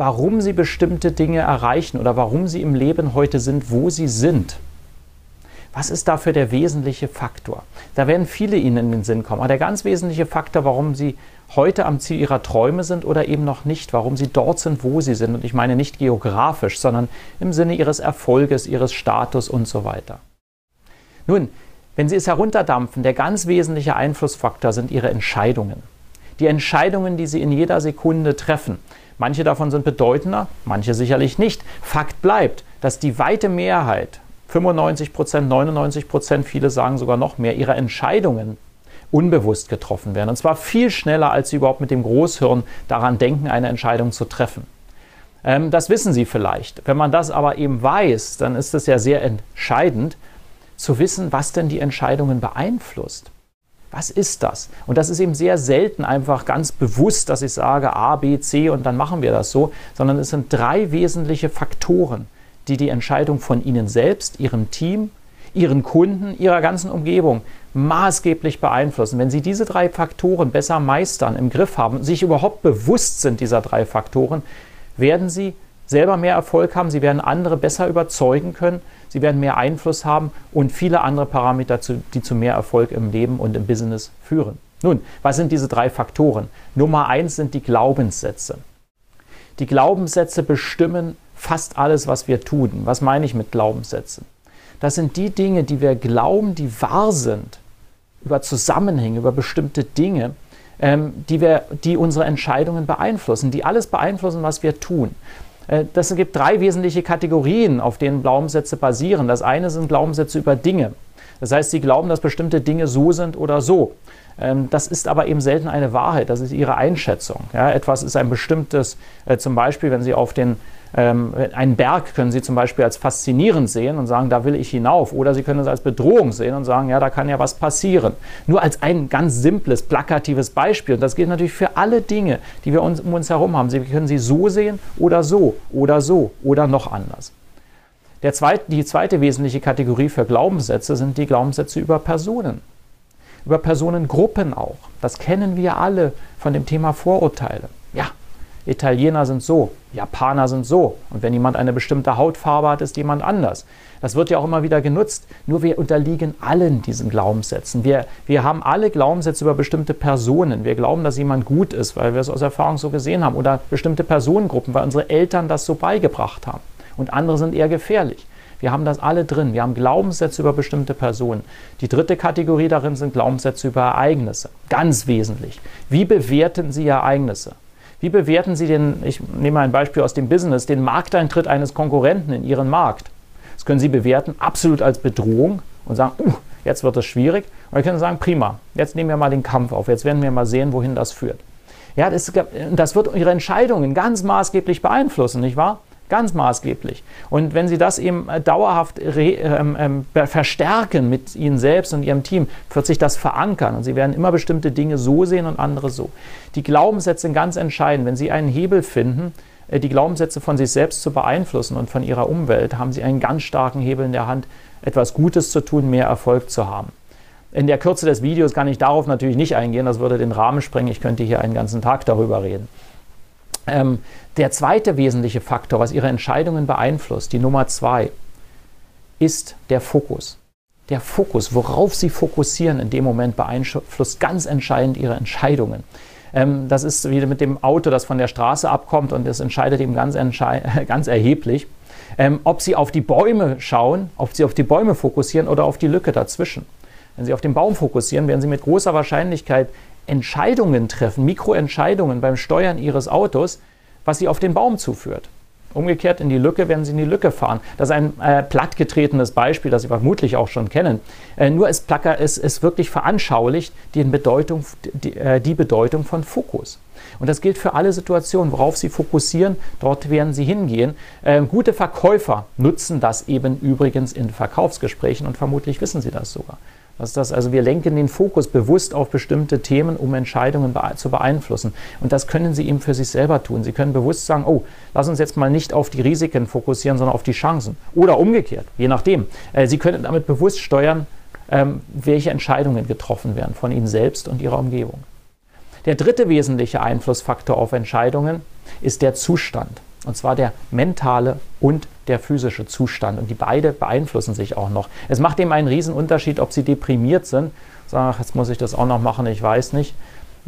warum sie bestimmte Dinge erreichen oder warum sie im Leben heute sind, wo sie sind. Was ist dafür der wesentliche Faktor? Da werden viele Ihnen in den Sinn kommen. Aber der ganz wesentliche Faktor, warum Sie heute am Ziel Ihrer Träume sind oder eben noch nicht, warum Sie dort sind, wo Sie sind. Und ich meine nicht geografisch, sondern im Sinne Ihres Erfolges, Ihres Status und so weiter. Nun, wenn Sie es herunterdampfen, der ganz wesentliche Einflussfaktor sind Ihre Entscheidungen. Die Entscheidungen, die Sie in jeder Sekunde treffen. Manche davon sind bedeutender, manche sicherlich nicht. Fakt bleibt, dass die weite Mehrheit, 95 Prozent, 99 Prozent, viele sagen sogar noch mehr, ihrer Entscheidungen unbewusst getroffen werden. Und zwar viel schneller, als sie überhaupt mit dem Großhirn daran denken, eine Entscheidung zu treffen. Ähm, das wissen Sie vielleicht. Wenn man das aber eben weiß, dann ist es ja sehr entscheidend zu wissen, was denn die Entscheidungen beeinflusst. Was ist das? Und das ist eben sehr selten einfach ganz bewusst, dass ich sage A, B, C und dann machen wir das so, sondern es sind drei wesentliche Faktoren, die die Entscheidung von Ihnen selbst, Ihrem Team, Ihren Kunden, Ihrer ganzen Umgebung maßgeblich beeinflussen. Wenn Sie diese drei Faktoren besser meistern, im Griff haben, sich überhaupt bewusst sind dieser drei Faktoren, werden Sie selber mehr Erfolg haben, Sie werden andere besser überzeugen können sie werden mehr Einfluss haben und viele andere Parameter, die zu mehr Erfolg im Leben und im Business führen. Nun, was sind diese drei Faktoren? Nummer eins sind die Glaubenssätze. Die Glaubenssätze bestimmen fast alles, was wir tun. Was meine ich mit Glaubenssätzen? Das sind die Dinge, die wir glauben, die wahr sind, über Zusammenhänge, über bestimmte Dinge, ähm, die, wir, die unsere Entscheidungen beeinflussen, die alles beeinflussen, was wir tun. Äh, das gibt drei wesentliche Kategorien, auf denen Glaubenssätze basieren. Das eine sind Glaubenssätze über Dinge. Das heißt, sie glauben, dass bestimmte Dinge so sind oder so. Ähm, das ist aber eben selten eine Wahrheit, das ist ihre Einschätzung. Ja, etwas ist ein bestimmtes, äh, zum Beispiel, wenn Sie auf den ähm, einen Berg können Sie zum Beispiel als faszinierend sehen und sagen, da will ich hinauf. Oder Sie können es als Bedrohung sehen und sagen, ja, da kann ja was passieren. Nur als ein ganz simples, plakatives Beispiel. Und das gilt natürlich für alle Dinge, die wir um uns herum haben. Sie können sie so sehen oder so oder so oder noch anders. Der zweite, die zweite wesentliche Kategorie für Glaubenssätze sind die Glaubenssätze über Personen. Über Personengruppen auch. Das kennen wir alle von dem Thema Vorurteile. Italiener sind so, Japaner sind so. Und wenn jemand eine bestimmte Hautfarbe hat, ist jemand anders. Das wird ja auch immer wieder genutzt. Nur wir unterliegen allen diesen Glaubenssätzen. Wir, wir haben alle Glaubenssätze über bestimmte Personen. Wir glauben, dass jemand gut ist, weil wir es aus Erfahrung so gesehen haben. Oder bestimmte Personengruppen, weil unsere Eltern das so beigebracht haben. Und andere sind eher gefährlich. Wir haben das alle drin. Wir haben Glaubenssätze über bestimmte Personen. Die dritte Kategorie darin sind Glaubenssätze über Ereignisse. Ganz wesentlich. Wie bewerten Sie Ereignisse? Wie bewerten Sie den, ich nehme ein Beispiel aus dem Business, den Markteintritt eines Konkurrenten in Ihren Markt? Das können Sie bewerten absolut als Bedrohung und sagen, uh, jetzt wird es schwierig. Oder können Sie sagen, prima, jetzt nehmen wir mal den Kampf auf, jetzt werden wir mal sehen, wohin das führt. Ja, das, das wird Ihre Entscheidungen ganz maßgeblich beeinflussen, nicht wahr? Ganz maßgeblich. Und wenn Sie das eben äh, dauerhaft ähm, ähm, verstärken mit Ihnen selbst und Ihrem Team, wird sich das verankern und Sie werden immer bestimmte Dinge so sehen und andere so. Die Glaubenssätze sind ganz entscheidend. Wenn Sie einen Hebel finden, äh, die Glaubenssätze von sich selbst zu beeinflussen und von Ihrer Umwelt, haben Sie einen ganz starken Hebel in der Hand, etwas Gutes zu tun, mehr Erfolg zu haben. In der Kürze des Videos kann ich darauf natürlich nicht eingehen, das würde den Rahmen sprengen. Ich könnte hier einen ganzen Tag darüber reden. Ähm, der zweite wesentliche Faktor, was Ihre Entscheidungen beeinflusst, die Nummer zwei, ist der Fokus. Der Fokus, worauf Sie fokussieren in dem Moment, beeinflusst ganz entscheidend Ihre Entscheidungen. Ähm, das ist wie mit dem Auto, das von der Straße abkommt und das entscheidet eben ganz, ganz erheblich, ähm, ob Sie auf die Bäume schauen, ob Sie auf die Bäume fokussieren oder auf die Lücke dazwischen. Wenn Sie auf den Baum fokussieren, werden Sie mit großer Wahrscheinlichkeit Entscheidungen treffen, Mikroentscheidungen beim Steuern Ihres Autos, was Sie auf den Baum zuführt. Umgekehrt in die Lücke werden sie in die Lücke fahren. Das ist ein äh, plattgetretenes Beispiel, das Sie vermutlich auch schon kennen. Äh, nur ist Placker ist, ist wirklich veranschaulicht die Bedeutung, die, äh, die Bedeutung von Fokus. Und das gilt für alle Situationen, worauf Sie fokussieren, dort werden Sie hingehen. Ähm, gute Verkäufer nutzen das eben übrigens in Verkaufsgesprächen und vermutlich wissen Sie das sogar. Was ist das? Also wir lenken den Fokus bewusst auf bestimmte Themen, um Entscheidungen zu beeinflussen. Und das können Sie eben für sich selber tun. Sie können bewusst sagen, oh, lass uns jetzt mal nicht auf die Risiken fokussieren, sondern auf die Chancen. Oder umgekehrt, je nachdem. Äh, Sie können damit bewusst steuern, ähm, welche Entscheidungen getroffen werden von Ihnen selbst und Ihrer Umgebung. Der dritte wesentliche Einflussfaktor auf Entscheidungen ist der Zustand. Und zwar der mentale und der physische Zustand. Und die beide beeinflussen sich auch noch. Es macht eben einen riesen Unterschied, ob sie deprimiert sind, sagen, ach, jetzt muss ich das auch noch machen, ich weiß nicht.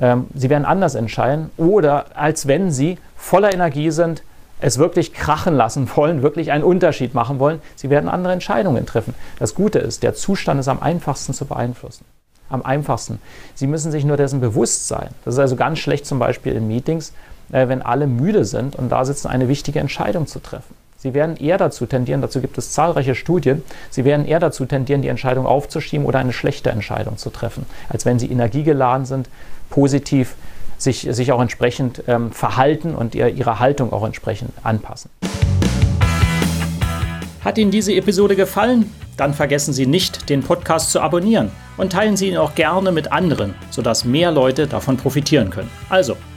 Ähm, sie werden anders entscheiden. Oder als wenn sie voller Energie sind, es wirklich krachen lassen wollen, wirklich einen Unterschied machen wollen. Sie werden andere Entscheidungen treffen. Das Gute ist, der Zustand ist am einfachsten zu beeinflussen. Am einfachsten. Sie müssen sich nur dessen bewusst sein. Das ist also ganz schlecht zum Beispiel in Meetings, äh, wenn alle müde sind und da sitzen, eine wichtige Entscheidung zu treffen. Sie werden eher dazu tendieren, dazu gibt es zahlreiche Studien, Sie werden eher dazu tendieren, die Entscheidung aufzuschieben oder eine schlechte Entscheidung zu treffen, als wenn Sie energiegeladen sind, positiv sich, sich auch entsprechend ähm, verhalten und ihr, ihre Haltung auch entsprechend anpassen. Hat Ihnen diese Episode gefallen? Dann vergessen Sie nicht, den Podcast zu abonnieren und teilen Sie ihn auch gerne mit anderen, sodass mehr Leute davon profitieren können. Also,